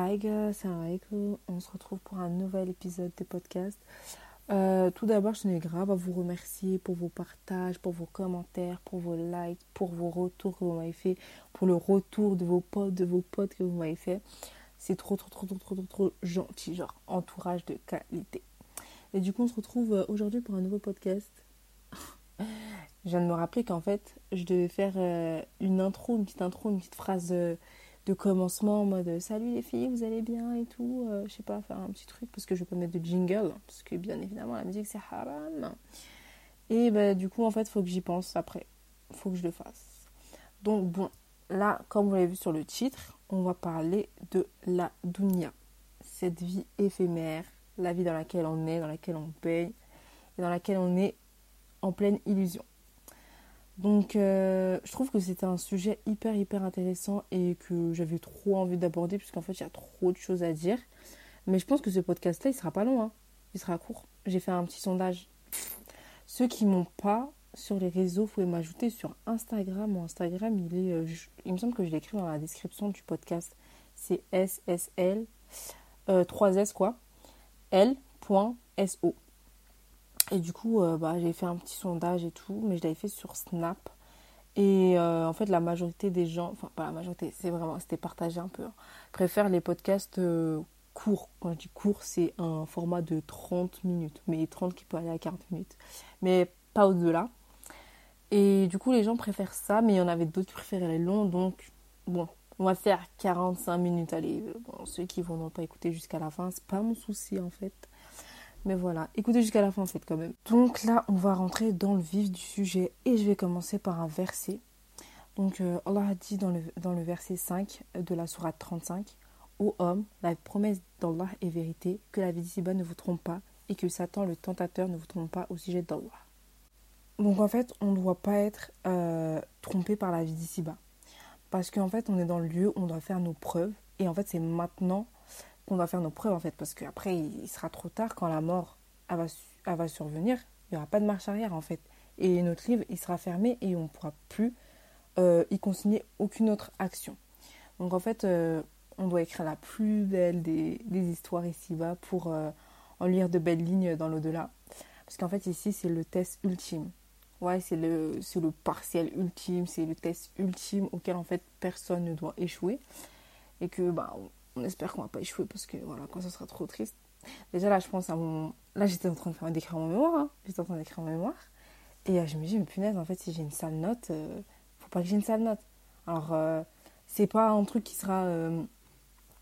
Hi guys. On se retrouve pour un nouvel épisode de podcast. Euh, tout d'abord, je tenais grave à vous remercier pour vos partages, pour vos commentaires, pour vos likes, pour vos retours que vous m'avez fait, pour le retour de vos potes, de vos potes que vous m'avez fait. C'est trop, trop, trop, trop, trop, trop, trop gentil, genre entourage de qualité. Et du coup, on se retrouve euh, aujourd'hui pour un nouveau podcast. je viens de me rappeler qu'en fait, je devais faire euh, une intro, une petite intro, une petite phrase de commencement en mode salut les filles, vous allez bien et tout. Euh, je sais pas, faire un petit truc parce que je pas mettre de jingle parce que bien évidemment la musique c'est haram. Et bah, du coup, en fait, faut que j'y pense après. faut que je le fasse. Donc, bon, là, comme vous l'avez vu sur le titre, on va parler de la dunya. Cette vie éphémère, la vie dans laquelle on est, dans laquelle on paye et dans laquelle on est en pleine illusion. Donc, euh, je trouve que c'était un sujet hyper, hyper intéressant et que j'avais trop envie d'aborder, puisqu'en fait, il y a trop de choses à dire. Mais je pense que ce podcast-là, il sera pas long, hein. il sera court. J'ai fait un petit sondage. Ceux qui m'ont pas sur les réseaux, vous pouvez m'ajouter sur Instagram. Mon Instagram, il est. Euh, il me semble que je l'ai écrit dans la description du podcast. C'est SSL, 3S euh, quoi, L.so. Et du coup, euh, bah, j'ai fait un petit sondage et tout, mais je l'avais fait sur Snap. Et euh, en fait, la majorité des gens, enfin pas la majorité, c'est vraiment, c'était partagé un peu, hein, préfèrent les podcasts euh, courts. Quand je dis court, c'est un format de 30 minutes, mais 30 qui peut aller à 40 minutes, mais pas au-delà. Et du coup, les gens préfèrent ça, mais il y en avait d'autres qui préféraient les longs, donc bon, on va faire 45 minutes. Allez, bon, ceux qui ne vont pas écouter jusqu'à la fin, c'est pas mon souci en fait. Mais voilà, écoutez jusqu'à la fin en fait quand même. Donc là, on va rentrer dans le vif du sujet et je vais commencer par un verset. Donc euh, Allah a dit dans le, dans le verset 5 de la sourate 35 Ô homme, la promesse d'Allah est vérité, que la vie d'ici-bas ne vous trompe pas et que Satan le tentateur ne vous trompe pas au sujet d'Allah. Donc en fait, on ne doit pas être euh, trompé par la vie d'ici-bas. Parce qu'en fait, on est dans le lieu où on doit faire nos preuves. Et en fait, c'est maintenant qu'on va faire nos preuves en fait, parce qu'après il sera trop tard quand la mort va, va survenir, il n'y aura pas de marche arrière en fait. Et notre livre il sera fermé et on ne pourra plus euh, y consigner aucune autre action. Donc en fait, euh, on doit écrire la plus belle des, histoires ici-bas pour euh, en lire de belles lignes dans l'au-delà. Parce qu'en fait ici c'est le test ultime. Ouais, c'est le, le partiel ultime, c'est le test ultime auquel en fait personne ne doit échouer. Et que bah, on espère qu'on va pas échouer parce que voilà, quand ça sera trop triste. Déjà là, je pense à mon. Là, j'étais en train de faire d'écrire mon mémoire. Hein. J'étais en train d'écrire mon mémoire. Et euh, je me dis, mais punaise, en fait, si j'ai une sale note, euh, faut pas que j'ai une sale note. Alors, euh, c'est pas un truc qui sera.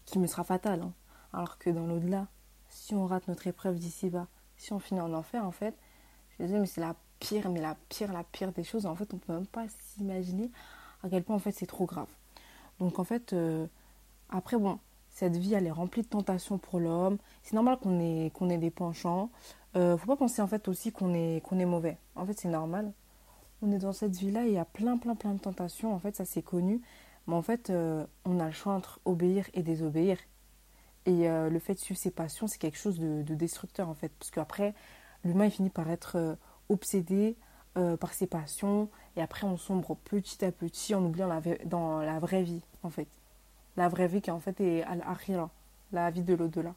qui me sera fatal. Hein. Alors que dans l'au-delà, si on rate notre épreuve d'ici bas, si on finit en enfer, en fait, je me dis, mais c'est la pire, mais la pire, la pire des choses. En fait, on peut même pas s'imaginer à quel point, en fait, c'est trop grave. Donc, en fait, après, bon, cette vie, elle est remplie de tentations pour l'homme. C'est normal qu'on ait, ait des penchants. Euh, faut pas penser en fait aussi qu'on est, est mauvais. En fait, c'est normal. On est dans cette vie-là il y a plein, plein, plein de tentations. En fait, ça c'est connu. Mais en fait, euh, on a le choix entre obéir et désobéir. Et euh, le fait de suivre ses passions, c'est quelque chose de, destructeur en fait. Parce qu'après, l'humain, il finit par être euh, obsédé par ses passions. Et après, on sombre petit à petit en oubliant dans la vraie vie en fait la vraie vie qui en fait est al-akhira, la vie de l'au-delà.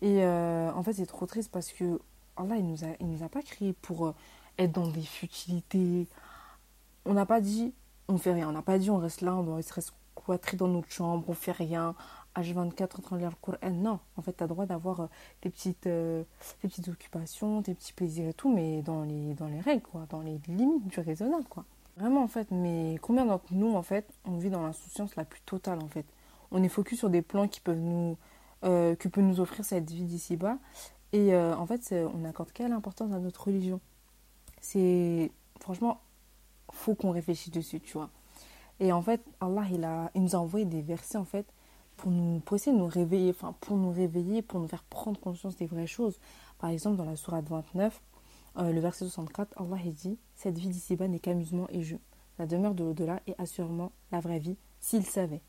Et euh, en fait, c'est trop triste parce que Allah, il nous a, il nous a pas créé pour euh, être dans des futilités. On n'a pas dit on fait rien. On n'a pas dit on reste là, on reste squatter dans notre chambre, on fait rien. H24 en train de lire le Coran. Non, en fait, tu as droit d'avoir euh, des, petites, petites occupations, des petits plaisirs et tout, mais dans les, dans les règles, quoi, dans les limites du raisonnable, quoi. Vraiment, en fait, mais combien d'entre nous, en fait, on vit dans l'insouciance la plus totale, en fait? On est focus sur des plans qui peuvent nous, euh, que peut nous offrir cette vie d'ici-bas. Et euh, en fait, on accorde quelle importance à notre religion? C'est, franchement, faut qu'on réfléchisse dessus, tu vois. Et en fait, Allah, il, a, il nous a envoyé des versets, en fait, pour, nous, pour essayer de nous réveiller, enfin, pour nous réveiller, pour nous faire prendre conscience des vraies choses. Par exemple, dans la Sourate 29, euh, le verset 64, Allah dit Cette vie d'ici-bas n'est qu'amusement et jeu. La demeure de l'au-delà est assurément la vraie vie, s'il savait.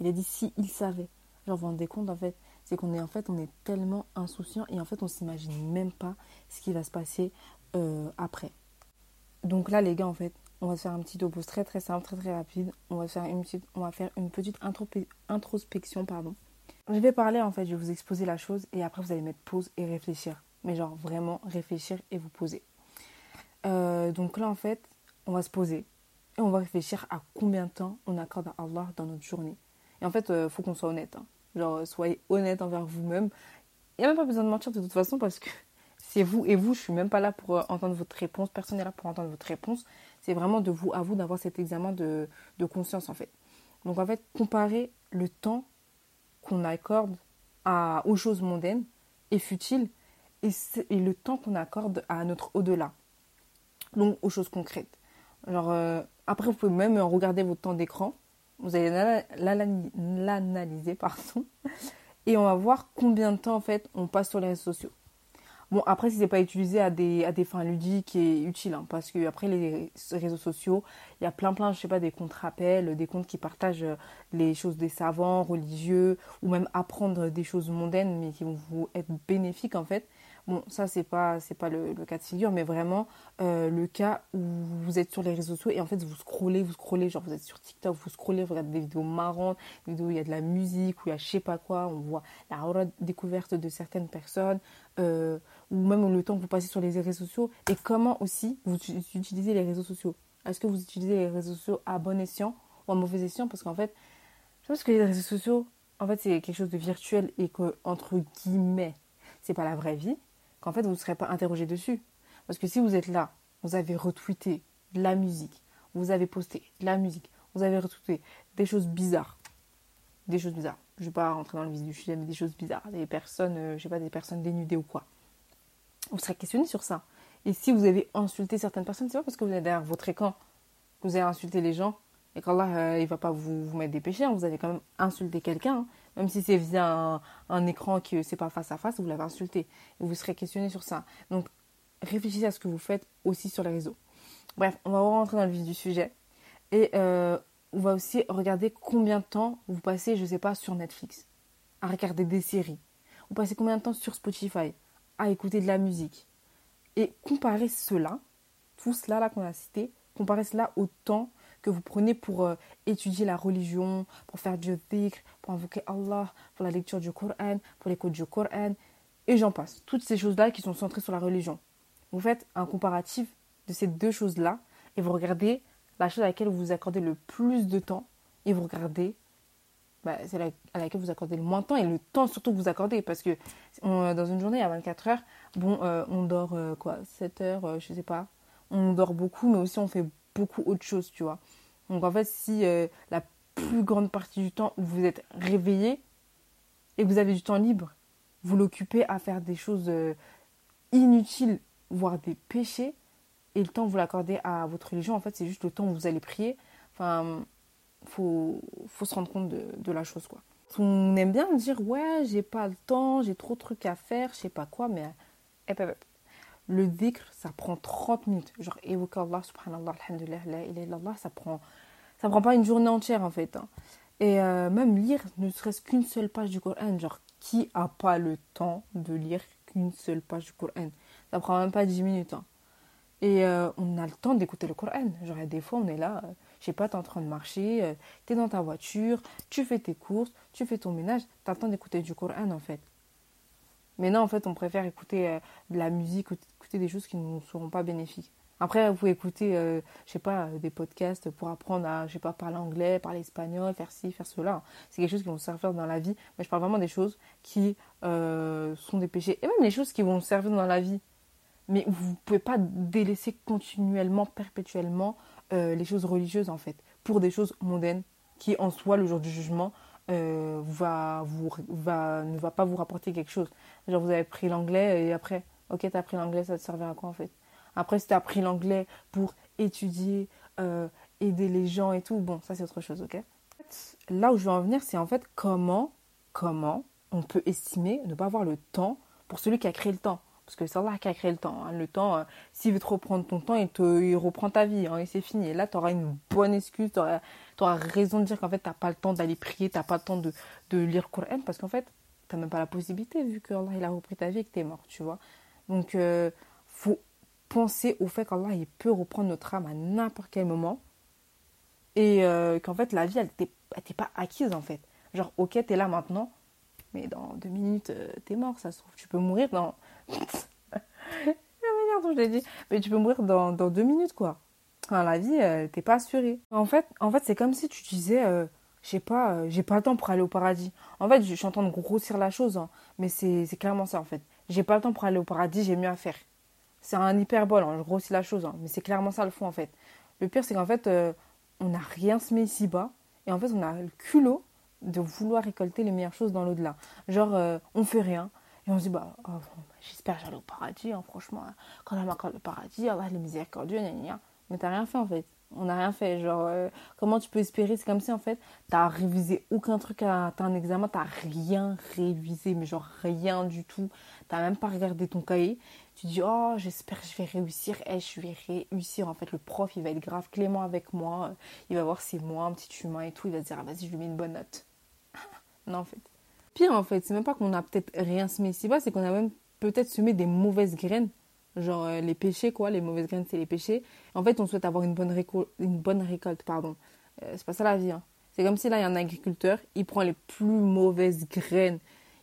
Il a dit si savait. Genre, vous vous rendez compte, en fait, c'est qu'on est, en fait, on est tellement insouciant et en fait, on s'imagine même pas ce qui va se passer euh, après. Donc là, les gars, en fait, on va faire un petit topo très très simple, très très rapide. On va faire une petite, on va faire une petite introspection, pardon. je vais parler en fait, je vais vous exposer la chose et après vous allez mettre pause et réfléchir. Mais genre vraiment réfléchir et vous poser. Euh, donc là en fait, on va se poser et on va réfléchir à combien de temps on accorde à Allah dans notre journée. Et en fait, il euh, faut qu'on soit honnête. Hein. Genre, soyez honnête envers vous-même. Il n'y a même pas besoin de mentir de toute façon parce que c'est vous et vous. Je suis même pas là pour euh, entendre votre réponse. Personne n'est là pour entendre votre réponse. C'est vraiment de vous à vous d'avoir cet examen de, de conscience en fait. Donc en fait, comparer le temps qu'on accorde à, aux choses mondaines et futiles et, le temps qu'on accorde à notre au-delà. Donc aux choses concrètes. Alors euh, après, vous pouvez même regarder votre temps d'écran. Vous allez l'analyser, pardon. Et on va voir combien de temps en fait on passe sur les réseaux sociaux. Bon, après, si c'est pas utilisé à des, à des fins ludiques et utiles, hein, parce que après les réseaux sociaux, il y a plein, plein, je sais pas, des comptes rappels, des comptes qui partagent euh, les choses des savants, religieux, ou même apprendre des choses mondaines, mais qui vont vous être bénéfiques en fait. Bon, ça, c'est pas, c'est pas le, cas de figure, mais vraiment euh, le cas où vous êtes sur les réseaux sociaux et en fait, vous scrollez, vous scrollez, genre vous êtes sur TikTok, vous scrollez, vous regardez des vidéos marrantes, des vidéos où il y a de la musique, où il y a je sais pas quoi, on voit la découverte de certaines personnes, euh, ou même le temps que vous passez sur les réseaux sociaux. Et comment aussi vous utilisez les réseaux sociaux? Est-ce que vous utilisez les réseaux sociaux à bon escient ou à mauvais escient? Parce qu'en fait, je pense que les réseaux sociaux, en fait, c'est quelque chose de virtuel et que, entre guillemets, c'est pas la vraie vie qu'en fait vous ne serez pas interrogé dessus. Parce que si vous êtes là, vous avez retweeté de la musique, vous avez posté de la musique, vous avez retweeté des choses bizarres, des choses bizarres. Je ne vais pas rentrer dans le vif du sujet, mais des choses bizarres, des personnes, euh, je sais pas, des personnes dénudées ou quoi. Vous serez questionné sur ça. Et si vous avez insulté certaines personnes, c'est pas parce que vous êtes derrière votre écran vous avez insulté les gens et qu'Allah, euh, il va pas vous, mettre des péchés. Hein. Vous allez quand même insulter quelqu'un. Hein. Même si c'est via un, écran qui c'est pas face à face, vous l'avez insulté. Vous serez questionné sur ça. Donc, réfléchissez à ce que vous faites aussi sur les réseaux. Bref, on va rentrer dans le vif du sujet. Et euh, on va aussi regarder combien de temps vous passez, je sais pas, sur Netflix. À regarder des séries. Vous passez combien de temps sur Spotify. À écouter de la musique? Et comparer cela, tout cela là qu'on a cité, comparer cela au temps que vous prenez pour euh, étudier la religion, pour faire du dhikr, pour invoquer Allah, pour la lecture du Coran, pour l'écoute du Coran, et j'en passe. Toutes ces choses-là qui sont centrées sur la religion. Vous faites un comparatif de ces deux choses-là et vous regardez la chose à laquelle vous vous accordez le plus de temps et vous regardez bah, celle à laquelle vous accordez le moins de temps et le temps surtout que vous accordez parce que dans une journée à 24 heures, bon, euh, on dort euh, quoi 7 heures, je sais pas. On dort beaucoup, mais aussi on fait beaucoup autre chose, tu vois. Donc en fait, si euh, la plus grande partie du temps où vous êtes réveillé et que vous avez du temps libre, vous l'occupez à faire des choses euh, inutiles, voire des péchés, et le temps que vous l'accordez à votre religion, en fait, c'est juste le temps où vous allez prier. Enfin, faut, faut se rendre compte de, la chose, quoi. On aime bien dire, ouais, j'ai pas le temps, j'ai trop de trucs à faire, je sais pas quoi, mais le dhikr, ça prend 30 minutes. Genre, évoquer Allah, subhanallah, alhamdulillah, la ilaha illallah, ça prend, ça prend pas une journée entière en fait. Hein. Et euh, même lire ne serait-ce qu'une seule page du Coran. Genre, qui a pas le temps de lire qu'une seule page du Coran? Ça prend même pas 10 minutes. Hein. Et euh, on a le temps d'écouter le Coran. Genre, des fois, on est là, euh, je sais pas, tu es en train de marcher, tu es dans ta voiture, tu fais tes courses, tu fais ton ménage, tu as le temps d'écouter du Coran en fait. Mais non, en fait, on préfère écouter de la musique, des choses qui ne nous seront pas bénéfiques. Après, vous écouter, euh, je sais pas, des podcasts pour apprendre à, je sais pas, parler anglais, parler espagnol, faire ci, faire cela. C'est quelque chose qui vont servir dans la vie. Mais je parle vraiment des choses qui euh, sont des péchés. Et même les choses qui vont servir dans la vie. Mais vous ne pouvez pas délaisser continuellement, perpétuellement euh, les choses religieuses, en fait, pour des choses mondaines qui, en soi, le jour du jugement, va vous, va, ne va pas vous rapporter quelque chose. Genre, vous avez pris l'anglais et après, ok, tu as appris l'anglais, ça te servir à quoi, en fait? Après, si tu as appris l'anglais pour étudier, euh, aider les gens et tout, bon, ça c'est autre chose, ok? Là où je veux en venir, c'est en fait comment, comment on peut estimer ne pas avoir le temps pour celui qui a créé le temps. Parce que c'est Allah qui a créé le temps. Hein. Le temps, euh, s'il veut te reprendre ton temps, il, te, il reprend ta vie hein, et c'est fini. Et là, tu auras une bonne excuse, tu auras, raison de dire qu'en fait, tu n'as pas le temps d'aller prier, tu n'as pas le temps de, de lire le Coran parce qu'en fait, tu n'as même pas la possibilité vu que Allah il a repris ta vie et que tu es mort, tu vois. Donc, euh, faut penser au fait qu'Allah il peut reprendre notre âme à n'importe quel moment et euh, qu'en fait la vie elle n'était pas acquise en fait. Genre ok t'es là maintenant, Mais dans deux minutes, euh, t'es mort, ça se trouve. Tu peux mourir dans. La manière dont je l'ai dit. Mais tu peux mourir dans, deux minutes, quoi. La vie, euh, t'es pas assurée. En fait, en fait c'est comme si tu disais, euh, je sais pas, j'ai pas le temps pour aller au paradis. En fait, je suis en train de grossir la chose, hein, mais c'est clairement ça, en fait. J'ai pas le temps pour aller au paradis, j'ai mieux à faire. C'est un hyperbole, hein, je grossis la chose, hein, mais c'est clairement ça le fond, en fait. Le pire, c'est qu'en fait, euh, on n'a rien semé ici-bas, et en fait, on a le culot de vouloir récolter les meilleures choses dans l'au-delà. Genre, euh, on fait rien, et on se dit, bah, oh, bah, j'espère j'allais au paradis, hein, franchement, quand on m'accorde le paradis, Allah, le miséricordieux, gna, gna, gna. mais t'as rien fait, en fait. On n'a rien fait. Genre, euh, comment tu peux espérer C'est comme si, en fait, t'as révisé aucun truc à t'as un examen, t'as rien révisé, mais genre rien du tout. T'as même pas regardé ton cahier. Tu dis, oh, j'espère que je vais réussir. Eh, je vais réussir. En fait, le prof, il va être grave clément avec moi. Il va voir c'est moi, un petit humain et tout. Il va dire, ah, vas-y, je lui mets une bonne note. non, en fait. Pire, en fait, c'est même pas qu'on a peut-être rien semé ici-bas, c'est qu'on a même peut-être semé des mauvaises graines. Genre euh, les péchés, quoi. Les mauvaises graines, c'est les péchés. En fait, on souhaite avoir une bonne, récol- une bonne récolte, pardon. Euh, c'est pas ça la vie, hein. C'est comme si là, il y a un agriculteur, il prend les plus mauvaises graines.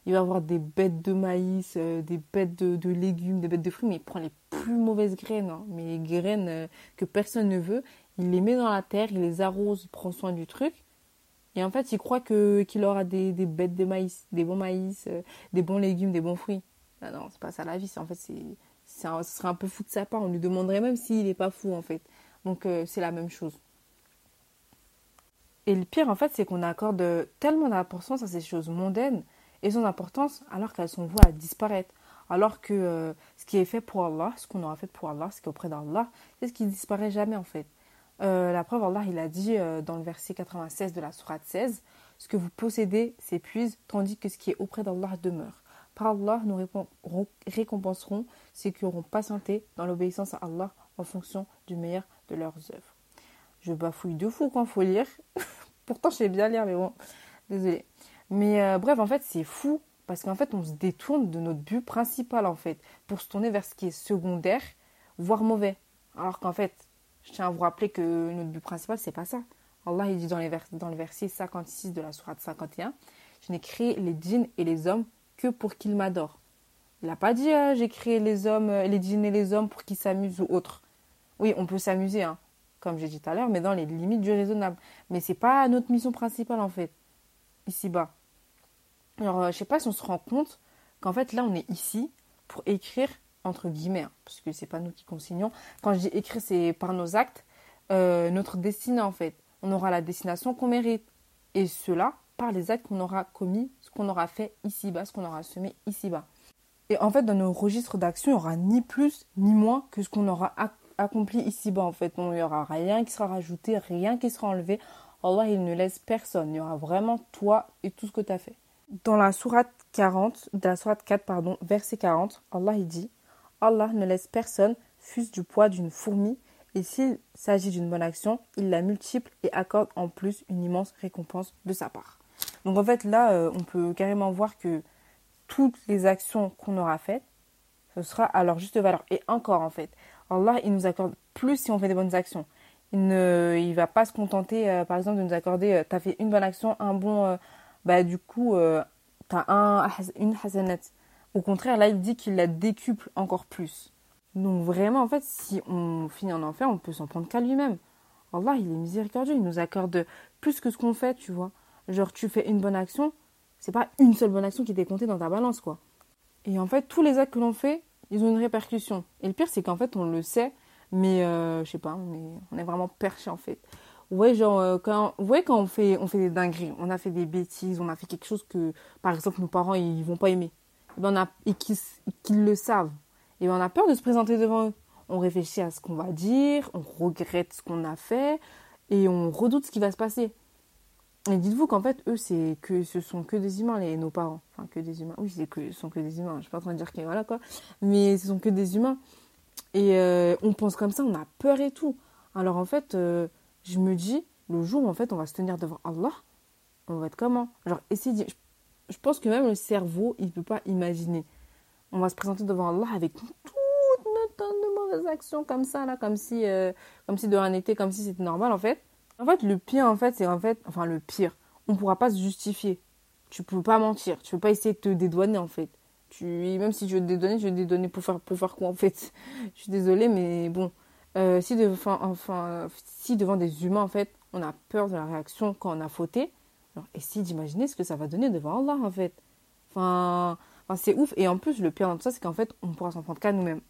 Il va avoir des bêtes de maïs, euh, des bêtes de, légumes, des bêtes de fruits, mais il prend les plus mauvaises graines. hein. Mais les graines que personne ne veut, il les met dans la terre, il les arrose, il prend soin du truc. Et en fait, il croit qu'il aura des, des bêtes de maïs, des bons maïs, des bons légumes, des bons fruits. Ah non, c'est pas ça la vie. En fait, c'est ce serait un peu fou de sa part. On lui demanderait même s'il n'est pas fou, en fait. Donc, euh, c'est la même chose. Et le pire, en fait, c'est qu'on accorde tellement d'importance à ces choses mondaines et son importance alors qu'elles sont vouées à disparaître. Alors que euh, ce qui est fait pour Allah, ce qu'on aura fait pour Allah, ce qui est auprès d'Allah, c'est ce qui ne disparaît jamais en fait. Euh, la preuve, Allah, il a dit dans le verset 96 de la sourate 16, ce que vous possédez s'épuise, tandis que ce qui est auprès d'Allah demeure. Par Allah, nous récompenserons ceux qui auront patienté dans l'obéissance à Allah en fonction du meilleur de leurs œuvres. Je bafouille de fou quand faut lire. Pourtant, je sais bien lire, mais bon, désolé. Mais euh, bref, en fait, c'est fou parce qu'en fait, on se détourne de notre but principal, en fait, pour se tourner vers ce qui est secondaire, voire mauvais. Alors qu'en fait, je tiens à vous rappeler que notre but principal, c'est pas ça. Allah, il dit dans, dans le verset 56 de la sourate 51, Je n'ai créé les djinns et les hommes que pour qu'ils m'adorent. Il n'a pas dit euh, j'ai créé les hommes, euh, les et les hommes pour qu'ils s'amusent ou autre. Oui, on peut s'amuser, hein, comme j'ai dit tout à l'heure, mais dans les limites du raisonnable. Mais c'est pas notre mission principale en fait, ici-bas. Alors, euh, je sais pas si on se rend compte qu'en fait là, on est ici pour écrire entre guillemets, hein, parce que c'est pas nous qui consignons. Quand je dis écrire, c'est par nos actes, euh, notre destinée en fait. On aura la destination qu'on mérite, et cela par les actes qu'on aura commis, ce qu'on aura fait ici-bas, ce qu'on aura semé ici-bas. Et en fait, dans nos registres d'action, il n'y aura ni plus ni moins que ce qu'on aura ac- accompli ici-bas. En fait, il n'y aura rien qui sera rajouté, rien qui sera enlevé. Allah, il ne laisse personne. Il y aura vraiment toi et tout ce que tu as fait. Dans la sourate 40, dans la sourate 4, pardon, verset 40, Allah il dit Allah ne laisse personne fût-ce du poids d'une fourmi, et s'il s'agit d'une bonne action, il la multiplie et accorde en plus une immense récompense de sa part. Donc en fait, là, euh, on peut carrément voir que toutes les actions qu'on aura faites, ce sera à leur juste valeur. Et encore, en fait, Allah, il nous accorde plus si on fait des bonnes actions. Il ne il va pas se contenter, euh, par exemple, de nous accorder, tu as fait une bonne action, un bon... euh, bah du coup, tu as un, une hasanat. Au contraire, là, il dit qu'il la décuple encore plus. Donc vraiment, en fait, si on finit en enfer, on peut s'en prendre qu'à lui-même. Allah, il est miséricordieux, il nous accorde plus que ce qu'on fait, tu vois. Genre, tu fais une bonne action, c'est pas une seule bonne action qui t'est comptée dans ta balance, quoi. Et en fait, tous les actes que l'on fait, ils ont une répercussion. Et le pire, c'est qu'en fait, on le sait, mais euh, je sais pas, on est, on est vraiment perché, en fait. Ouais, genre, euh, quand, ouais, quand on fait, on fait des dingueries, on a fait des bêtises, on a fait quelque chose que, par exemple, nos parents, ils vont pas aimer. Et, ben on a, et qu'ils le savent. Et ben on a peur de se présenter devant eux. On réfléchit à ce qu'on va dire, on regrette ce qu'on a fait, et on redoute ce qui va se passer. Et dites-vous qu'en fait, eux, c'est que ce sont que des humains, les, nos parents. Enfin, que des humains. Oui, c'est que, ce sont que des humains. Je suis pas en train de dire que voilà quoi. Mais ce sont que des humains. Et euh, on pense comme ça, on a peur et tout. Alors en fait, euh, je me dis, le jour où en fait on va se tenir devant Allah, on va être comment? Genre, essayer de... Je pense que même le cerveau, il peut pas imaginer. On va se présenter devant Allah avec toute notre tonne de mauvaises actions comme ça, là, comme si, euh, comme si de rien n'était, comme si c'était normal en fait. En fait, le pire, en fait, c'est en fait, enfin le pire, on pourra pas se justifier. tu peux pas mentir. Tu peux pas essayer de te dédouaner, en fait. Tu, même si je veux te dédouaner, je vais te dédouaner pour faire, pour quoi, en fait Je suis désolée, mais bon. Euh, si, devant, enfin, si devant des humains, en fait, on a peur de la réaction quand on a fauté, alors, essaye d'imaginer ce que ça va donner devant Allah, en fait. Enfin, enfin c'est ouf. Et en plus, le pire dans tout ça, c'est qu'en fait, on pourra s'en prendre qu'à nous-mêmes.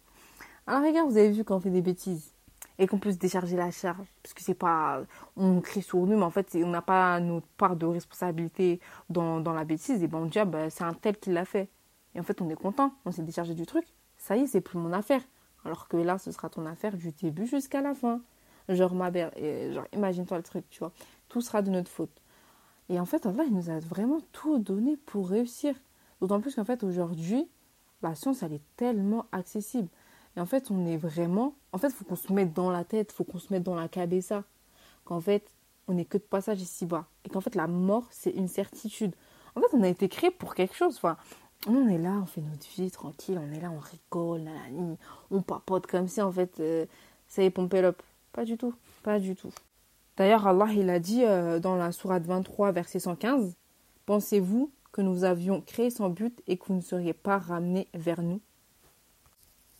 Alors, regarde, vous avez vu quand on fait des bêtises? Et qu'on peut se décharger la charge. Parce que c'est pas. On crie sur nous, mais en fait, on n'a pas notre part de responsabilité dans, dans la bêtise. Et ben, on dit, ah, ben, c'est un tel qui l'a fait. Et en fait, on est content. On s'est déchargé du truc. Ça y est, c'est plus mon affaire. Alors que là, ce sera ton affaire du début jusqu'à la fin. Genre, ma belle, genre, imagine-toi le truc, tu vois. Tout sera de notre faute. Et en fait, Allah, il nous a vraiment tout donné pour réussir. D'autant plus qu'en fait, aujourd'hui, la science, elle est tellement accessible. Et en fait, on est vraiment. En fait, il faut qu'on se mette dans la tête, il faut qu'on se mette dans la cabessa. Qu'en fait, on n'est que de passage ici-bas. Et qu'en fait, la mort, c'est une certitude. En fait, on a été créé pour quelque chose. Enfin, on est là, on fait notre vie tranquille, on est là, on rigole, on papote comme si, en fait, euh, ça est, pompé. Pas du tout, pas du tout. D'ailleurs, Allah, il a dit euh, dans la sourate 23, verset 115, Pensez-vous que nous avions créé sans but et que vous ne seriez pas ramenés vers nous?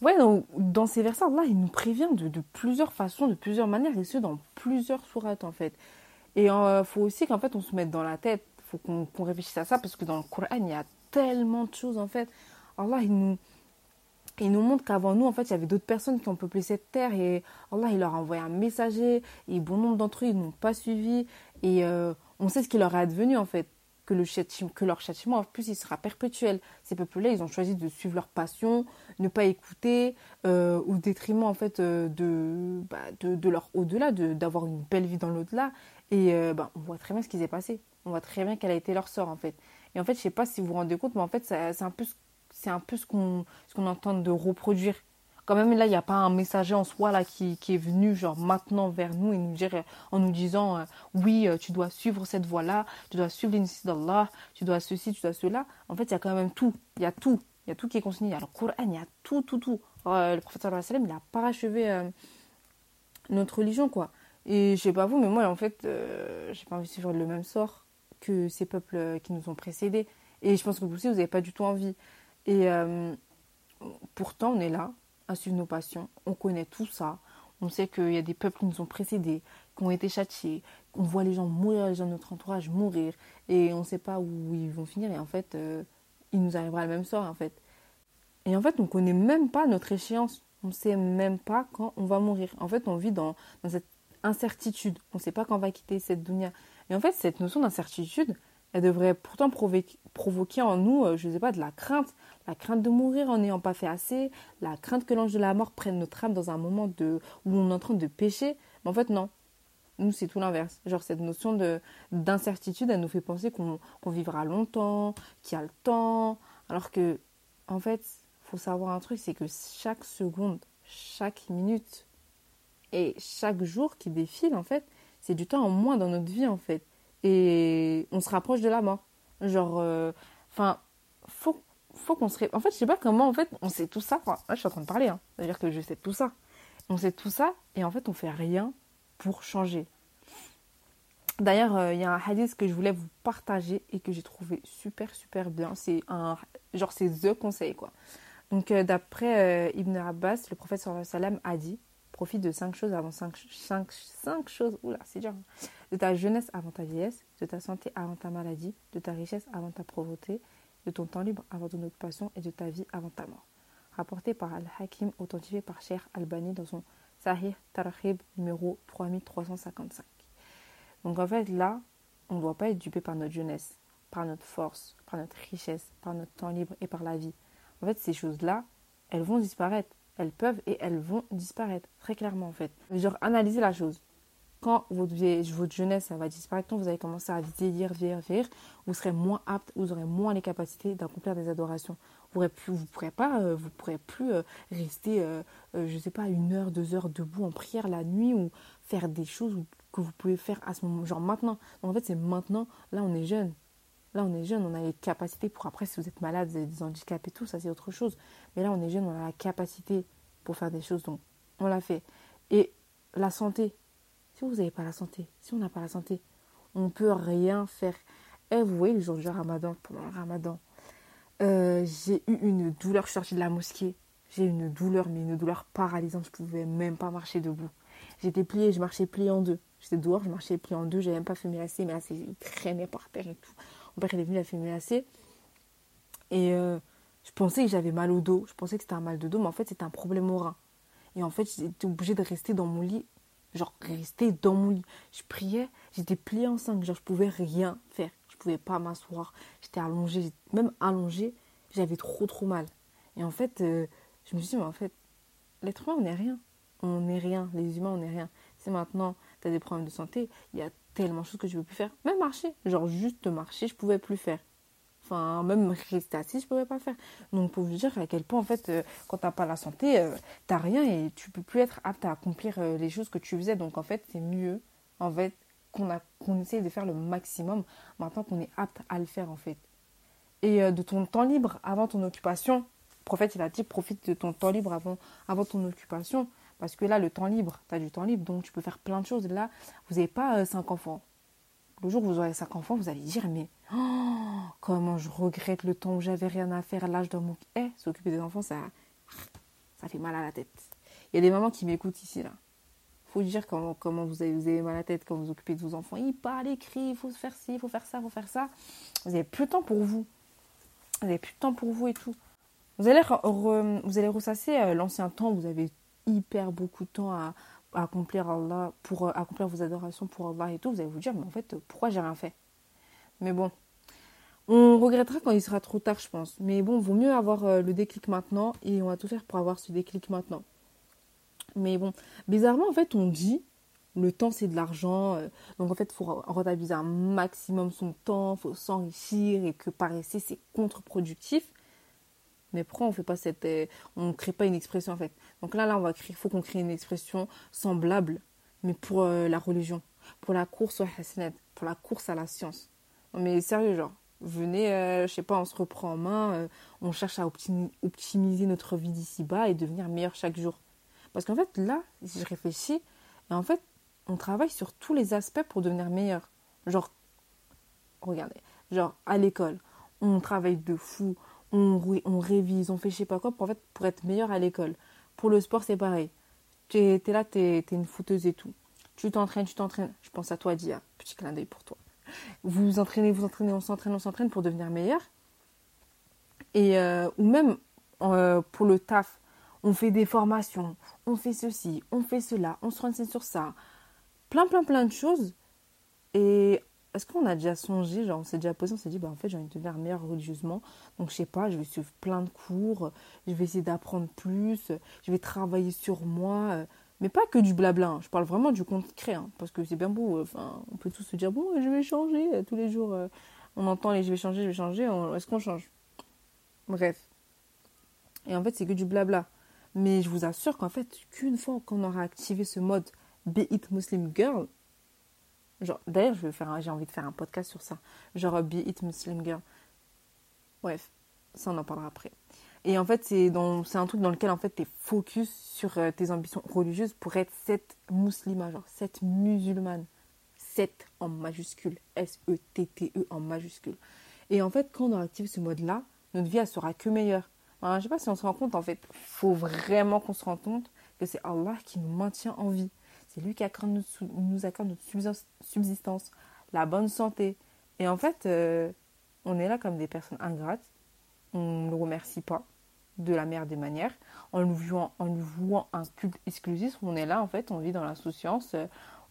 Ouais, donc, dans ces versets-là, il nous prévient de, plusieurs façons, de plusieurs manières, et ce, dans plusieurs sourates, en fait. Et il euh, faut aussi qu'en fait, on se mette dans la tête, il faut qu'on réfléchisse à ça, parce que dans le Coran, il y a tellement de choses, en fait. Allah, il nous, il nous montre qu'avant nous, en fait, il y avait d'autres personnes qui ont peuplé cette terre, et Allah, il leur a envoyé un messager, et bon nombre d'entre eux, ils n'ont pas suivi, et euh, on sait ce qui leur est advenu, en fait que, le que leur châtiment, en plus, il sera perpétuel. Ces peuples-là, ils ont choisi de suivre leur passion, ne pas écouter, euh, au détriment, en fait, euh, de, bah, de, de, leur au-delà, d'avoir une belle vie dans l'au-delà. Et euh, bah, on voit très bien ce qui s'est passé. On voit très bien quel a été leur sort, en fait. Et en fait, je sais pas si vous vous rendez compte, mais en fait, c'est un peu, peu ce qu'on qu'on entend de reproduire quand même là il n'y a pas un messager en soi là qui, est venu genre maintenant vers nous et nous dire en nous disant euh, oui euh, tu dois suivre cette voie là tu dois suivre l'initiative d'Allah tu dois ceci tu dois cela. En fait il y a quand même tout. Il y a tout. Il y a tout qui est consigné. Alors Coran il y a tout tout tout. Euh, le prophète sallam il a parachevé notre religion quoi. Et je sais pas vous mais moi en fait j'ai pas envie de suivre le même sort que ces peuples qui nous ont précédés. Et je pense que vous aussi vous n'avez pas du tout envie. Et pourtant on est là à suivre nos passions. On connaît tout ça. On sait qu'il y a des peuples qui nous ont précédés, qui ont été châtiés. On voit les gens mourir, les gens de notre entourage mourir. Et on ne sait pas où ils vont finir. Et en fait, euh, il nous arrivera le même sort, en fait. Et en fait, on ne connaît même pas notre échéance. On ne sait même pas quand on va mourir. En fait, on vit dans, cette incertitude. On ne sait pas quand on va quitter cette dunya. Et en fait, cette notion d'incertitude, elle devrait pourtant provoquer en nous, euh, je ne sais pas, de la crainte, la crainte de mourir en n'ayant pas fait assez, la crainte que l'ange de la mort prenne notre âme dans un moment de, où on est en train de pécher. Mais en fait, non. Nous, c'est tout l'inverse. Genre, cette notion de, d'incertitude, elle nous fait penser qu'on, vivra longtemps, qu'il y a le temps. Alors que, en fait, faut savoir un truc, c'est que chaque seconde, chaque minute et chaque jour qui défile, en fait, c'est du temps en moins dans notre vie, en fait. Et on se rapproche de la mort. Genre, euh, enfin, faut faut qu'on se... En fait, je sais pas comment, en fait, on sait tout ça. Là, je suis en train de parler, hein. C'est-à-dire que je sais tout ça. On sait tout ça, et en fait, on fait rien pour changer. D'ailleurs, euh, il y a un hadith que je voulais vous partager et que j'ai trouvé super, super bien. C'est un... Genre, c'est THE conseil, quoi. Donc, euh, d'après Ibn Abbas, le prophète sallam a dit profite de cinq choses avant cinq, cinq, cinq choses. Oula, c'est dur. De ta jeunesse avant ta vieillesse, de ta santé avant ta maladie, de ta richesse avant ta pauvreté, de ton temps libre avant ton occupation et de ta vie avant ta mort. Rapporté par Al-Hakim, authentifié par Sheikh Albani dans son Sahih Tarhib numéro 3355. Donc en fait là, on ne doit pas être dupé par notre jeunesse, par notre force, par notre richesse, par notre temps libre et par la vie. En fait, ces choses-là, elles vont disparaître. Elles peuvent et elles vont disparaître, très clairement en fait. Genre, analyser la chose quand votre, votre jeunesse ça va disparaître, quand vous allez commencer à vieillir, vieillir, vieillir, vous serez moins apte, vous aurez moins les capacités d'accomplir des adorations. Vous ne pourrez pas, euh, vous pourrez plus euh, rester, euh, je ne sais pas, une heure, deux heures debout en prière la nuit ou faire des choses que vous pouvez faire à ce moment, genre maintenant. en fait, c'est maintenant. Là, on est jeune. Là, on est jeune, on a les capacités pour après, si vous êtes malade, vous avez des handicaps et tout, ça c'est autre chose. Mais là, on est jeune, on a la capacité pour faire des choses, donc on l'a fait. Et la santé, si vous n'avez pas la santé, si on n'a pas la santé, on ne peut rien faire. Eh, vous voyez, le jour du ramadan, pendant le ramadan, euh, j'ai eu une douleur, je suis de la mosquée. J'ai eu une douleur, mais une douleur paralysante. Je pouvais même pas marcher debout. J'étais pliée, je marchais pliée en deux. J'étais dehors, je marchais pliée en deux. J'avais même pas fait mes lacets, il traînait par terre et tout. Mon père, il est venu, il a fait mes lacets. Et euh, je pensais que j'avais mal au dos. Je pensais que c'était un mal de dos, mais en fait, c'était un problème au rein. Et en fait, j'étais obligée de rester dans mon lit. Genre, rester dans mon lit. Je priais, j'étais pliée en cinq. Genre, je pouvais rien faire. Je pouvais pas m'asseoir. J'étais allongée. Même allongée, j'avais trop, trop mal. Et en fait, euh, je me suis dit, mais en fait, l'être humain, on n'est rien. On n'est rien. Les humains, on n'est rien. C'est maintenant, tu as des problèmes de santé, il y a tellement de choses que je ne peux plus faire. Même marcher. Genre, juste marcher, je pouvais plus faire. Enfin, même rester assis, je pouvais pas faire. Donc, pour vous dire à quel point, en fait, euh, quand tu n'as pas la santé, euh, tu n'as rien et tu peux plus être apte à accomplir euh, les choses que tu faisais. Donc, en fait, c'est mieux, en fait, qu'on qu'on essaye de faire le maximum maintenant qu'on est apte à le faire, en fait. Et de ton temps libre avant ton occupation, le prophète, il a dit, profite de ton temps libre avant, avant ton occupation. Parce que là, le temps libre, tu as du temps libre, donc tu peux faire plein de choses. Là, vous n'avez pas cinq enfants le jour où vous aurez cinq enfants, vous allez dire mais oh, comment je regrette le temps où j'avais rien à faire, l'âge dans mon eh, s'occuper des enfants, ça ça fait mal à la tête. Il y a des mamans qui m'écoutent ici là. Faut dire comment, comment vous, avez, vous avez mal à la tête quand vous occupez de vos enfants. Ils parlent, ils crient, il faut faire ci, il faut faire ça, il faut faire ça. Vous n'avez plus de temps pour vous. Vous n'avez plus de temps pour vous et tout. Vous allez, vous allez ressasser euh, l'ancien temps, vous avez hyper beaucoup de temps à, accomplir Allah, pour euh, accomplir vos adorations pour Allah et tout, vous allez vous dire, mais en fait, pourquoi j'ai rien fait? Mais bon, on regrettera quand il sera trop tard, je pense. Mais bon, vaut mieux avoir euh, le déclic maintenant et on va tout faire pour avoir ce déclic maintenant. Mais bon, bizarrement, en fait, on dit le temps c'est de l'argent, euh, donc en fait, il faut rentabiliser un maximum son temps, il faut s'enrichir et que paresser c'est contre-productif. Mais pourquoi on fait pas cette, on crée pas une expression en fait? Donc là, là, on va créer, faut qu'on crée une expression semblable, mais pour euh, la religion, pour la course au hasanat, pour la course à la science. mais sérieux, genre, venez, euh, je sais pas, on se reprend en main, euh, on cherche à optimiser notre vie d'ici-bas et devenir meilleur chaque jour. Parce qu'en fait, là, si je réfléchis, et en fait, on travaille sur tous les aspects pour devenir meilleur. Genre, regardez, genre à l'école, on travaille de fou, on, on révise, on fait je sais pas quoi pour, en fait, pour être meilleur à l'école. Pour le sport, c'est pareil. Tu es, là, tu es, une fouteuse et tout. Tu t'entraînes, tu t'entraînes. Je pense à toi, Dia. Petit clin d'œil pour toi. Vous vous entraînez, vous entraînez, on s'entraîne, on s'entraîne pour devenir meilleur. Et, euh, ou même euh, pour le taf, on fait des formations, on fait ceci, on fait cela, on se renseigne sur ça. Plein, plein, plein de choses. Et est-ce qu'on a déjà songé, genre on s'est déjà posé, on s'est dit, bah en fait j'ai envie de devenir meilleur religieusement, donc je sais pas, je vais suivre plein de cours, je vais essayer d'apprendre plus, je vais travailler sur moi, euh, mais pas que du blabla, hein. je parle vraiment du concret, hein, parce que c'est bien beau, euh, enfin on peut tous se dire, bon je vais changer, euh, tous les jours on entend les je vais changer, je vais changer, est-ce qu'on change? Bref. Et en fait c'est que du blabla. Mais je vous assure qu'en fait, qu'une fois qu'on aura activé ce mode Be It Muslim Girl, d'ailleurs, je vais faire, j'ai envie de faire un podcast sur ça. Genre Be It Muslim Girl. Bref, ça on en parlera après. Et en fait, c'est c'est un truc dans lequel en fait tu es focus sur euh, tes ambitions religieuses pour être cette musulmane, genre cette musulmane. Cette en majuscule, S-E-T-T-E -E en majuscule. Et en fait, quand on active ce mode-là, notre vie elle sera que meilleure. Je je sais pas si on se rend compte, en fait, faut vraiment qu'on se rende compte que c'est Allah qui nous maintient en vie. C'est lui qui nous accorde notre subsistance, la bonne santé. Et en fait, euh, on est là comme des personnes ingrates. On ne le remercie pas de la meilleure des manières. En lui vouant, en un culte exclusif, on est là, en fait, on vit dans l'insouciance.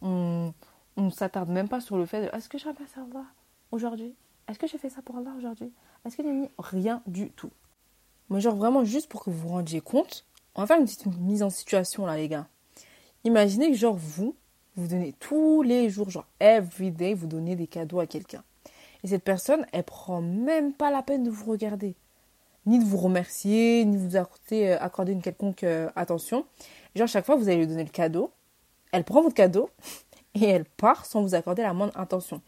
On ne s'attarde même pas sur le fait de est-ce que je remercie Allah aujourd'hui? Est-ce que j'ai fait ça pour Allah aujourd'hui? Est-ce que j'ai mis rien du tout? Mais genre vraiment juste pour que vous vous rendiez compte, on va faire une petite mise en situation là les gars. Imaginez que genre vous, vous donnez tous les jours, genre every day, vous donnez des cadeaux à quelqu'un. Et cette personne, elle prend même pas la peine de vous regarder, ni de vous remercier, ni de vous accorder, euh, une quelconque euh, attention. Genre chaque fois, vous allez lui donner le cadeau, elle prend votre cadeau et elle part sans vous accorder la moindre intention.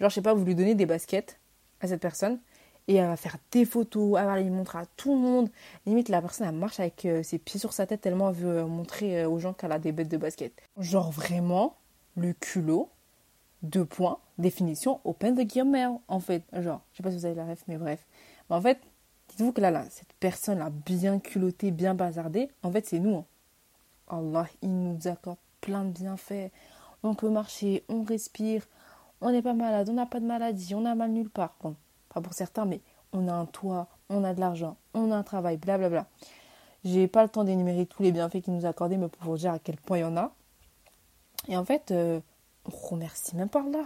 Genre je sais pas, vous lui donnez des baskets à cette personne et elle va faire des photos, elle va les montrer à tout le monde. Limite, la personne, elle marche avec euh, ses pieds sur sa tête tellement elle veut euh, montrer euh, aux gens qu'elle a des bêtes de basket. Genre vraiment, le culot, deux points, Définition open the guillemets, en fait. Genre, je sais pas si vous avez la ref, mais bref. Mais en fait, dites-vous que là, là, cette personne-là, bien culottée, bien bazardée, en fait, c'est nous. Hein. Allah, il nous accorde plein de bienfaits. On peut marcher, on respire, on n'est pas malade, on n'a pas de maladie, on a mal nulle part. Pas pour certains, mais on a un toit, on a de l'argent, on a un travail, blablabla. J'ai pas le temps d'énumérer tous les bienfaits qu'il nous a mais pour vous dire à quel point il y en a. Et en fait, euh, on remercie même pas là.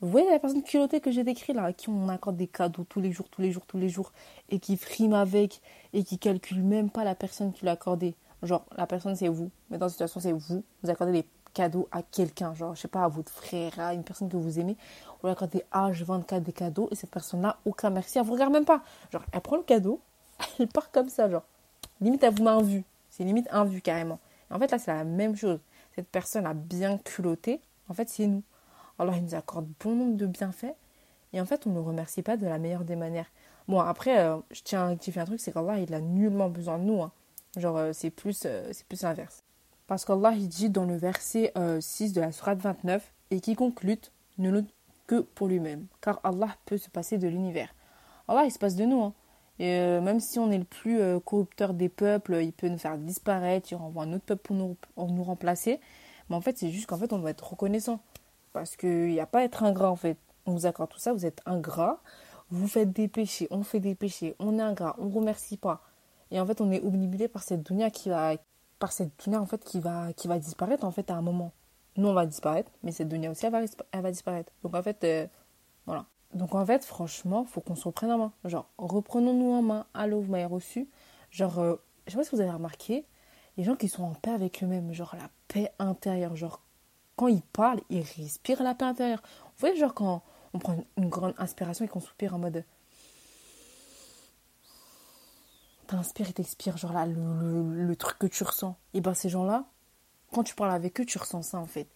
Vous voyez la personne culottée que j'ai décrit là, à qui on accorde des cadeaux tous les jours, tous les jours, tous les jours, et qui frime avec, et qui calcule même pas la personne qui l'a accordé. Genre, la personne c'est vous, mais dans cette situation c'est vous. Vous accordez des cadeaux à quelqu'un, genre, je sais pas, à votre frère, à une personne que vous aimez. Vous accordez H24 des cadeaux, et cette personne-là, aucun merci, elle vous regarde même pas. Genre, elle prend le cadeau, elle part comme ça, genre. Limite, elle vous met un vu. C'est limite un vu carrément. Et en fait, là, c'est la même chose. Cette personne a bien culotté. En fait, c'est nous. Alors, il nous accorde bon nombre de bienfaits. Et en fait, on ne le remercie pas de la meilleure des manières. Bon, après, euh, je tiens à rectifier un truc, c'est qu'Allah, il a nullement besoin de nous. Hein. Genre, euh, c'est plus, euh, c'est plus l'inverse. Parce qu'Allah, dit dans le verset 6 de la Sourate 29, et quiconque lutte ne lutte que pour lui-même. Car Allah peut se passer de l'univers. Allah, il se passe de nous. Hein. Et même si on est le plus corrupteur des peuples, il peut nous faire disparaître, il renvoie un autre peuple pour nous, pour nous remplacer. Mais en fait, c'est juste qu'en fait, on doit être reconnaissant. Parce qu'il n'y a pas à être ingrat, en fait. On vous accorde tout ça, vous êtes ingrat. Vous faites des péchés, on fait des péchés, on est ingrat, on ne remercie pas. Et en fait, on est obnubilé par cette dunya qui va, cette dunya, en fait, qui va, qui va disparaître, en fait, à un moment. Nous, on va disparaître, mais cette dunya aussi, elle va, elle va disparaître. Donc, en fait, euh, voilà. Donc, en fait, franchement, faut qu'on se reprenne en main. Genre, reprenons-nous en main. Allô, vous m'avez reçu. Genre, euh, je sais pas si vous avez remarqué, les gens qui sont en paix avec eux-mêmes, genre la paix intérieure, genre quand ils parlent, ils respirent la paix intérieure. Vous voyez, genre quand on prend une, grande inspiration et qu'on soupire en mode. T'inspires et t'expires, genre là, le, truc que tu ressens. Et ben ces gens-là, quand tu parles avec eux, tu ressens ça en fait.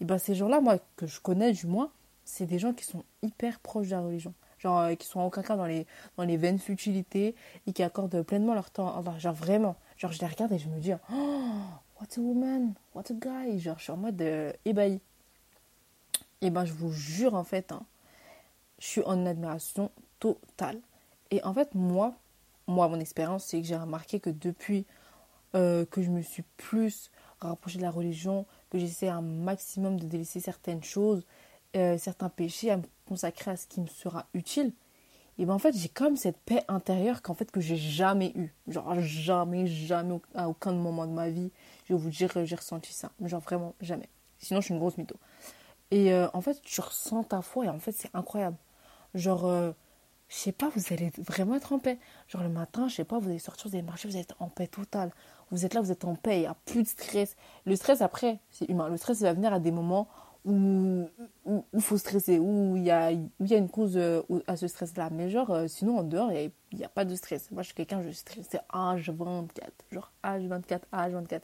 Et ben ces gens-là, moi, que je connais du moins, c'est des gens qui sont hyper proches de la religion. Genre, euh, qui sont en aucun cas dans les, dans les vaines futilités et qui accordent pleinement leur temps. genre, vraiment. Genre, je les regarde et je me dis, oh, what a woman, what a guy. Genre, je suis en mode euh, ébahi. Et ben, je vous jure, en fait, hein, je suis en admiration totale. Et en fait, moi, moi, mon expérience, c'est que j'ai remarqué que depuis euh, que je me suis plus rapprochée de la religion, que j'essaie un maximum de délaisser certaines choses, euh, certains péchés, à me consacrer à ce qui me sera utile, et ben en fait j'ai comme cette paix intérieure qu'en fait que j'ai jamais eu genre jamais jamais à aucun moment de ma vie je vais vous dire j'ai ressenti ça. Genre vraiment jamais. Sinon je suis une grosse mytho. Et euh, en fait tu ressens ta foi et en fait c'est incroyable. Genre euh, je sais pas vous allez vraiment être en paix genre le matin je sais pas vous allez sortir vous allez marcher vous êtes en paix totale vous êtes là vous êtes en paix il n'y a plus de stress le stress après c'est humain le stress il va venir à des moments où il faut stresser, où il y a, y a une cause euh, à ce stress-là. Mais genre, euh, sinon, en dehors, il n'y a, pas de stress. Moi, je suis quelqu'un, je stresse, c'est H24. Genre H24, H24. Et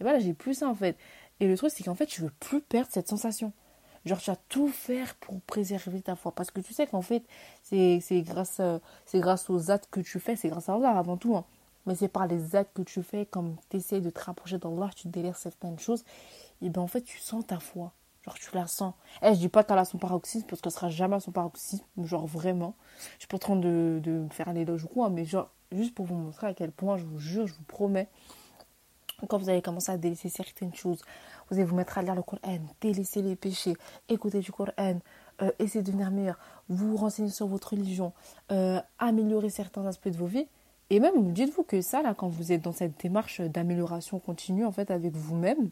voilà, j'ai plus ça en fait. Et le truc, c'est qu'en fait, tu veux plus perdre cette sensation. Genre, tu vas tout faire pour préserver ta foi. Parce que tu sais qu'en fait, c'est grâce, euh, grâce aux actes que tu fais, c'est grâce à Allah avant tout. Hein. Mais c'est par les actes que tu fais, comme tu essaies de te rapprocher d'Allah, tu délires certaines choses. Et bien en fait, tu sens ta foi. Genre, tu la sens. Eh, je dis pas qu'elle a son paroxysme parce qu'elle sera jamais à son paroxysme. Genre, vraiment. Je suis pas en train de, de faire l'éloge ou quoi, mais genre, juste pour vous montrer à quel point, je vous jure, je vous promets, quand vous allez commencer à délaisser certaines choses, vous allez vous mettre à lire le Coran, délaisser les péchés, écouter du Coran, euh, essayer de devenir meilleur, vous renseigner sur votre religion, euh, améliorer certains aspects de vos vies. Et même, dites-vous que ça, là, quand vous êtes dans cette démarche d'amélioration continue, en fait, avec vous-même,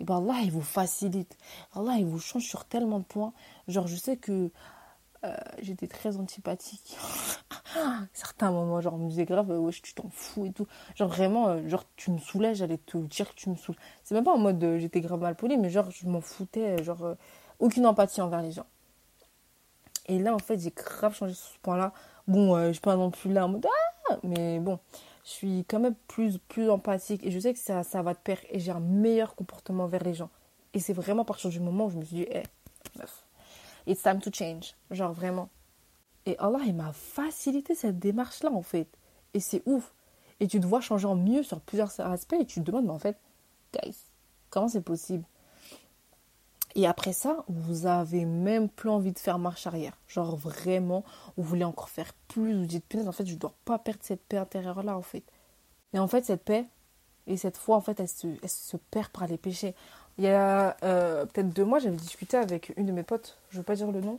et ben Allah, il vous facilite. Allah, il vous change sur tellement de points. Genre, je sais que euh, j'étais très antipathique. Certains moments, genre, on me disait grave, wesh, tu t'en fous et tout. Genre, vraiment, euh, genre, tu me saoulais, j'allais te dire que tu me saoules. C'est même pas en mode euh, j'étais grave mal poli, mais genre, je m'en foutais, genre, aucune empathie envers les gens. Et là, en fait, j'ai grave changé sur ce point-là. Bon, je suis pas non plus là en mode ah, mais bon, je suis quand même plus, plus empathique et je sais que ça, ça va te perdre et j'ai un meilleur comportement vers les gens. Et c'est vraiment à partir du moment où je me suis dit, hé, meuf, it's time to change. Genre vraiment. Et Allah, il m'a facilité cette démarche-là en fait. Et c'est ouf. Et tu te vois changer en mieux sur plusieurs aspects et tu te demandes, mais en fait, guys, comment c'est possible? Et après ça, vous avez même plus envie de faire marche arrière. Genre vraiment, vous voulez encore faire plus. Vous dites, punaise, en fait, je ne dois pas perdre cette paix intérieure-là, en fait. Et en fait, cette paix, et cette foi, en fait, elle se, elle se perd par les péchés. Il y a euh, peut-être deux mois, j'avais discuté avec une de mes potes, je ne veux pas dire le nom,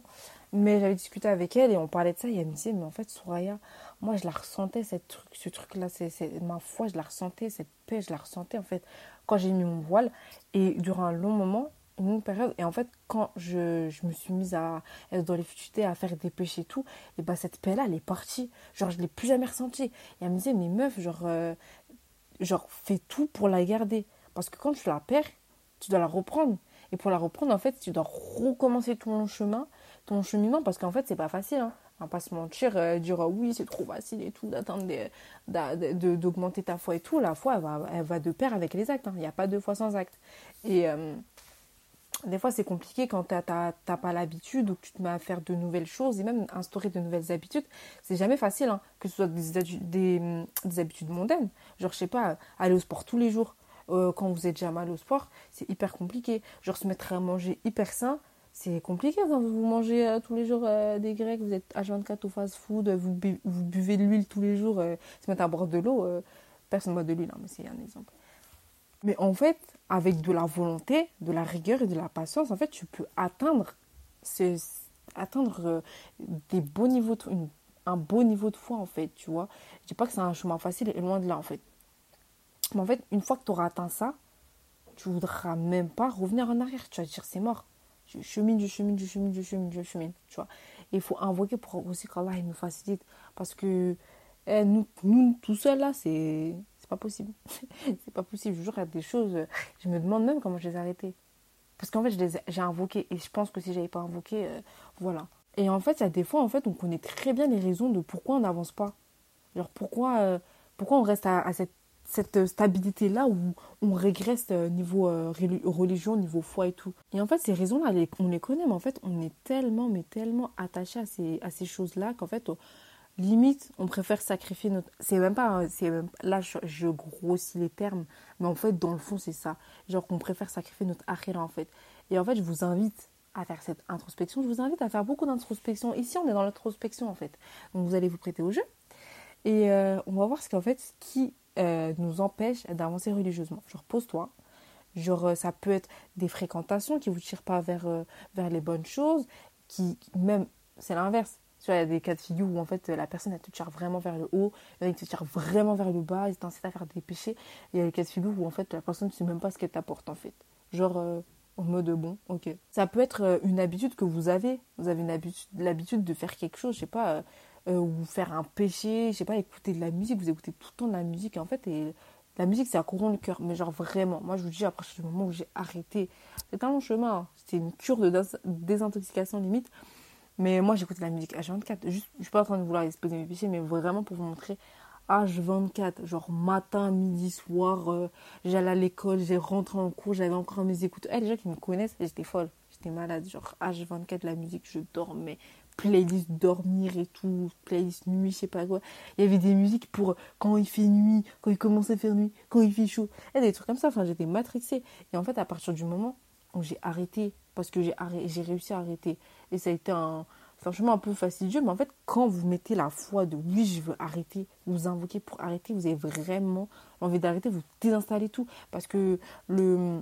mais j'avais discuté avec elle et on parlait de ça. Et elle me disait, mais en fait, Soraya, moi, je la ressentais, cette truc, ce truc-là, c'est, ma foi, je la ressentais, cette paix, je la ressentais, en fait, quand j'ai mis mon voile. Et durant un long moment, une longue période, et en fait, quand je, je me suis mise à être dans les futilités, à faire des péchés et tout, et bah, cette paix-là, elle est partie. Genre, je l'ai plus jamais ressentie. Et elle me disait, mais meuf, genre, euh, genre, fais tout pour la garder. Parce que quand tu la perds, tu dois la reprendre. Et pour la reprendre, en fait, tu dois recommencer ton chemin, ton cheminement, parce qu'en fait, c'est pas facile. Hein. On va pas se mentir, euh, dire oui, c'est trop facile et tout, d'attendre d'augmenter ta foi et tout. La foi, elle va, va de pair avec les actes. Hein. Il n'y a pas deux fois sans actes. Et euh, des fois, c'est compliqué quand tu n'as pas l'habitude ou que tu te mets à faire de nouvelles choses et même instaurer de nouvelles habitudes. C'est jamais facile, hein, que ce soit des, des, des habitudes mondaines. Genre, je sais pas, aller au sport tous les jours euh, quand vous êtes déjà mal au sport, c'est hyper compliqué. Genre se mettre à manger hyper sain, c'est compliqué vous mangez euh, tous les jours euh, des grecs, vous êtes H24 au fast-food, vous, vous, buvez de l'huile tous les jours, se mettre à boire de l'eau, personne ne boit de l'huile, hein, mais c'est un exemple. Mais en fait, avec de la volonté, de la rigueur et de la patience, en fait, tu peux atteindre, atteindre des beaux niveaux un beau niveau de foi, en fait, tu vois. Je dis pas que c'est un chemin facile et loin de là, en fait. Mais en fait, une fois que tu auras atteint ça, tu voudras même pas revenir en arrière. Tu vas dire, c'est mort. Je chemine, je chemine, je chemine, je chemine, je chemine. Tu vois. il faut invoquer pour aussi qu'Allah nous facilite. Parce que eh, nous, nous, tout seuls, là, c'est pas possible. c'est pas possible. Je jure, il y a des choses. Je me demande même comment je les ai arrêtées. Parce qu'en fait, j'ai invoqué. Et je pense que si j'avais pas invoqué, euh, voilà. Et en fait, il y a des fois, en fait, on connaît très bien les raisons de pourquoi on n'avance pas. Genre, pourquoi, euh, pourquoi on reste à, à cette cette stabilité-là où on régresse euh, niveau euh, religion, niveau foi et tout. Et en fait, ces raisons-là, on les connaît, mais en fait, on est tellement, mais tellement attaché à ces, à ces choses-là qu'en fait, limite, on préfère sacrifier notre... C'est même pas... c'est Là, je, grossis les termes, mais en fait, dans le fond, c'est ça. Genre qu'on préfère sacrifier notre akhira, en fait. Et en fait, je vous invite à faire cette introspection. Je vous invite à faire beaucoup d'introspection. Ici, on est dans l'introspection, en fait. Donc, vous allez vous prêter au jeu. Et euh, on va voir ce qu'en fait, qui euh, nous empêche d'avancer religieusement. Genre, pose-toi. Genre, euh, ça peut être des fréquentations qui ne vous tirent pas vers, vers les bonnes choses, qui, même, c'est l'inverse. Tu vois, il y a des cas de figure où en fait la personne elle te tire vraiment vers le haut, il y en a qui te tire vraiment vers le bas, ils t'incitent à faire des péchés. Il y a des cas de figure où en fait la personne ne sait même pas ce qu'elle t'apporte en fait. Genre en mode bon, ok. Ça peut être une habitude que vous avez. Vous avez l'habitude de faire quelque chose, je sais pas, euh, ou faire un péché, je sais pas, écouter de la musique, vous écoutez tout le temps de la musique en fait, et la musique c'est à courant le cœur, mais genre vraiment, moi je vous dis à partir moment où j'ai arrêté, c'est un long chemin, hein. c'était une cure de désintoxication limite, mais moi j'écoute de la musique H24, juste, je suis pas en train de vouloir exposer mes péchés, mais vraiment pour vous montrer H24, genre matin, midi, soir, euh, j'allais à l'école, j'ai rentré en cours, j'avais encore mes écoutes. Eh, les gens qui me connaissent, j'étais folle, j'étais malade, genre H24, la musique, je dormais, playlist dormir et tout, playlist nuit, je sais pas quoi. Il y avait des musiques pour quand il fait nuit, quand il commence à faire nuit, quand il fait chaud. Et des trucs comme ça. Enfin, j'étais matrixée. Et en fait, à partir du moment où j'ai arrêté, parce que j'ai j'ai réussi à arrêter, et ça a été un, franchement un peu fastidieux, mais en fait, quand vous mettez la foi de oui, je veux arrêter, vous invoquez pour arrêter, vous avez vraiment envie d'arrêter, vous désinstallez tout. Parce que le,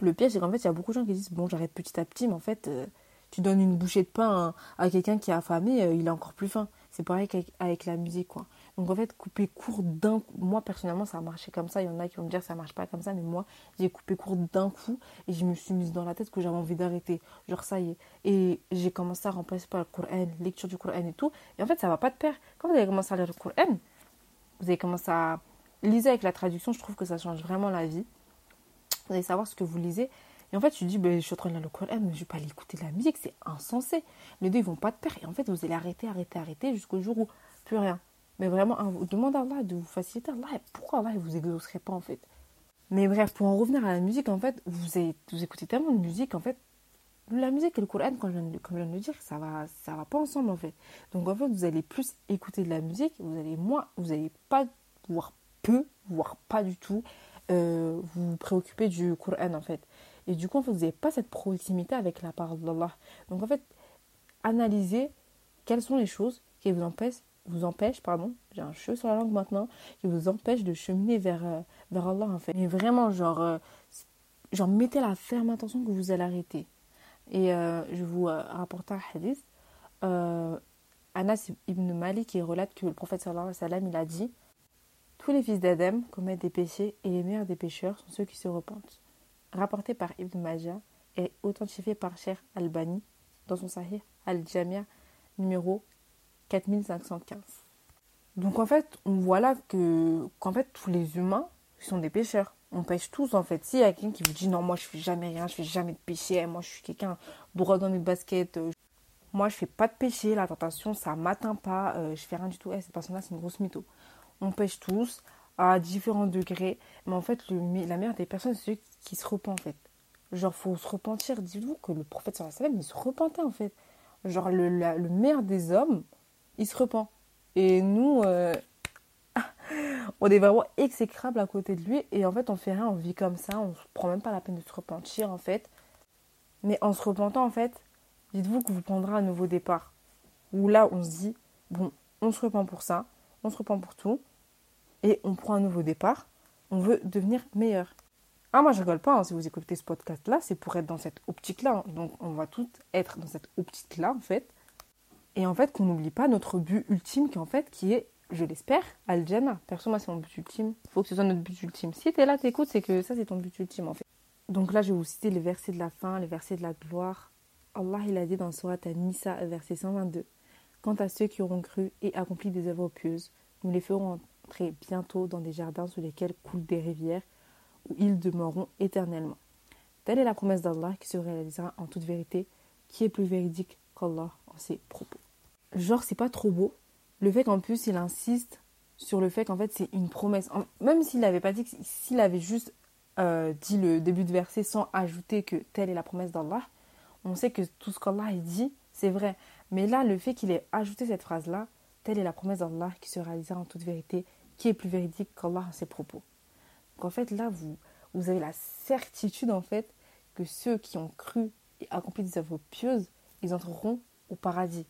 le piège, c'est qu'en fait, il y a beaucoup de gens qui disent bon, j'arrête petit à petit, mais en fait, euh, tu donnes une bouchée de pain à, quelqu'un qui est affamé, euh, il a encore plus faim. C'est pareil avec, la musique, quoi. Donc en fait, couper court d'un coup, moi personnellement, ça a marché comme ça. Il y en a qui vont me dire que ça marche pas comme ça, mais moi, j'ai coupé court d'un coup et je me suis mise dans la tête que j'avais envie d'arrêter. Genre ça y est. Et j'ai commencé à remplacer par le Coran, lecture du Coran et tout. Et en fait, ça va pas de pair. Quand vous avez commencé à lire le Coran, vous avez commencé à lire avec la traduction, je trouve que ça change vraiment la vie. Vous allez savoir ce que vous lisez et en fait, tu dis, ben, je suis en train de lire le Coran, mais je vais pas aller écouter de la musique, c'est insensé. Les deux, ils vont pas de pair. Et en fait, vous allez arrêter, arrêter, arrêter jusqu'au jour où plus rien. Mais vraiment, demandez à Allah de vous faciliter. Allah, pourquoi Allah ne vous exaucerait pas en fait? Mais bref, pour en revenir à la musique, en fait, vous, avez, vous écoutez tellement de musique, en fait, la musique et le Coran, comme je, viens de, le dire, ça va, ça va pas ensemble en fait. Donc en fait, vous allez plus écouter de la musique, vous allez moins, vous n'allez pas, voire peu, voire pas du tout, euh, vous préoccuper du Coran en fait. Et du coup, en fait, vous n'avez pas cette proximité avec la parole d'Allah. Donc, en fait, analysez quelles sont les choses qui vous empêchent, pardon, j'ai un cheveu sur la langue maintenant, qui vous empêchent de cheminer vers, euh, vers Allah, en fait. Mais vraiment, genre, euh, genre, mettez la ferme intention que vous allez arrêter. Et euh, je vous rapporte un hadith. Anas ibn Malik qui relate que le prophète sallallahu alayhi wa sallam, il a dit Tous les fils d'Adam commettent des péchés et les meilleurs des pécheurs sont ceux qui se repentent. Rapporté par Ibn Majah et authentifié par Sheikh Albani dans son Sahih Al-Jamia numéro 4515. Donc en fait, on voit là que qu'en fait tous les humains sont des pécheurs. On pêche tous en fait. S'il y a quelqu'un qui vous dit non, moi je fais jamais rien, je fais jamais de péché, moi je suis quelqu'un droit dans mes baskets, euh, moi je fais pas de péché, la tentation ça m'atteint pas, euh, je fais rien du tout. Eh, cette personne-là c'est une grosse mytho. On pêche tous à différents degrés, mais en fait le, la meilleure des personnes c'est ceux qui se repentent en fait. Genre faut se repentir. Dites-vous que le prophète sallam il se repentait en fait. Genre le, le meilleur des hommes, il se repent. Et nous, euh, on est vraiment exécrable à côté de lui. Et en fait, on fait rien, on vit comme ça, on ne prend même pas la peine de se repentir en fait. Mais en se repentant en fait, dites-vous que vous prendrez un nouveau départ. Où là, on se dit, bon, on se repent pour ça, on se repent pour tout. Et on prend un nouveau départ. On veut devenir meilleur. Ah, moi, je rigole pas. Hein, si vous écoutez ce podcast-là, c'est pour être dans cette optique-là. Donc, on va tous être dans cette optique-là, en fait. Et en fait, qu'on n'oublie pas notre but ultime, qui en fait, qui est, je l'espère, Al-Jannah. Perso, moi, c'est mon but ultime. Il faut que ce soit notre but ultime. Si tu es là, t'écoutes, c'est que ça, c'est ton but ultime, en fait. Donc là, je vais vous citer les versets de la fin, les versets de la gloire. Allah, il a dit dans Surat An-Nisa, verset 122. Quant à ceux qui auront cru et accompli des œuvres pieuses, nous les ferons bientôt dans des jardins sous lesquels coulent des rivières, où ils demeureront éternellement. Telle est la promesse d'Allah qui se réalisera en toute vérité, qui est plus véridique qu'Allah en ses propos. Genre, c'est pas trop beau. Le fait qu'en plus, il insiste sur le fait qu'en fait, c'est une promesse. Même s'il n'avait pas dit, s'il avait juste euh, dit le début de verset sans ajouter que telle est la promesse d'Allah, on sait que tout ce qu'Allah dit, c'est vrai. Mais là, le fait qu'il ait ajouté cette phrase-là, telle est la promesse d'Allah qui se réalisera en toute vérité, qui est plus véridique qu'Allah en ses propos. Donc en fait, là, vous, vous avez la certitude en fait que ceux qui ont cru et accompli des œuvres pieuses, ils entreront au paradis.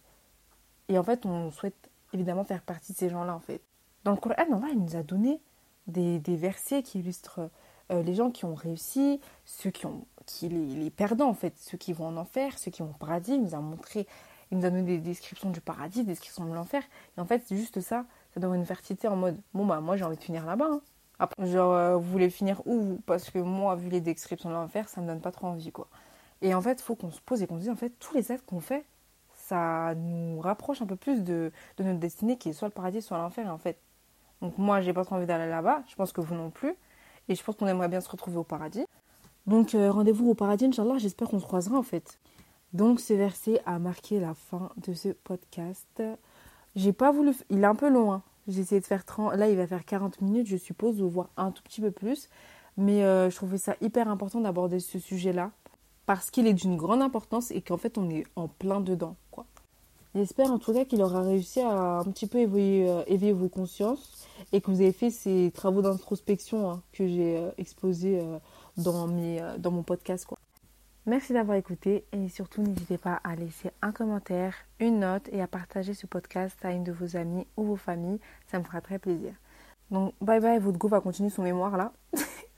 Et en fait, on souhaite évidemment faire partie de ces gens-là, en fait. Dans le Coran, Allah, il nous a donné des, des versets qui illustrent euh, les gens qui ont réussi, ceux qui ont qui les, les, perdants, en fait, ceux qui vont en enfer, ceux qui vont au paradis. Il nous a montré, il nous a donné des descriptions du paradis, des descriptions de l'enfer. Et en fait, c'est juste ça, ça donne une fertilité en mode, bon, bah, moi, j'ai envie de finir là-bas. Hein. Après, genre, euh, vous voulez finir où Parce que moi, vu les descriptions de l'enfer, ça me donne pas trop envie, quoi. Et en fait, faut qu'on se pose et qu'on se dise, en fait, tous les actes qu'on fait, ça nous rapproche un peu plus de, de notre destinée qui est soit le paradis, soit l'enfer, en fait. Donc moi, j'ai pas trop envie d'aller là-bas. Je pense que vous non plus. Et je pense qu'on aimerait bien se retrouver au paradis. Donc euh, rendez-vous au paradis, Inch'Allah. J'espère qu'on se croisera, en fait. Donc ce verset a marqué la fin de ce podcast. J'ai pas voulu... Il est un peu long, hein. J'ai essayé de faire 30, là il va faire 40 minutes, je suppose, ou voir un tout petit peu plus. Mais euh, je trouvais ça hyper important d'aborder ce sujet-là parce qu'il est d'une grande importance et qu'en fait on est en plein dedans. Quoi. J'espère en tout cas qu'il aura réussi à un petit peu éveiller, euh, vos consciences et que vous avez fait ces travaux d'introspection hein, que j'ai euh, exposés dans, mes, dans mon podcast. Quoi. Merci d'avoir écouté et surtout n'hésitez pas à laisser un commentaire, une note et à partager ce podcast à une de vos amis ou vos familles. Ça me fera très plaisir. Donc bye bye, votre go va continuer son mémoire là.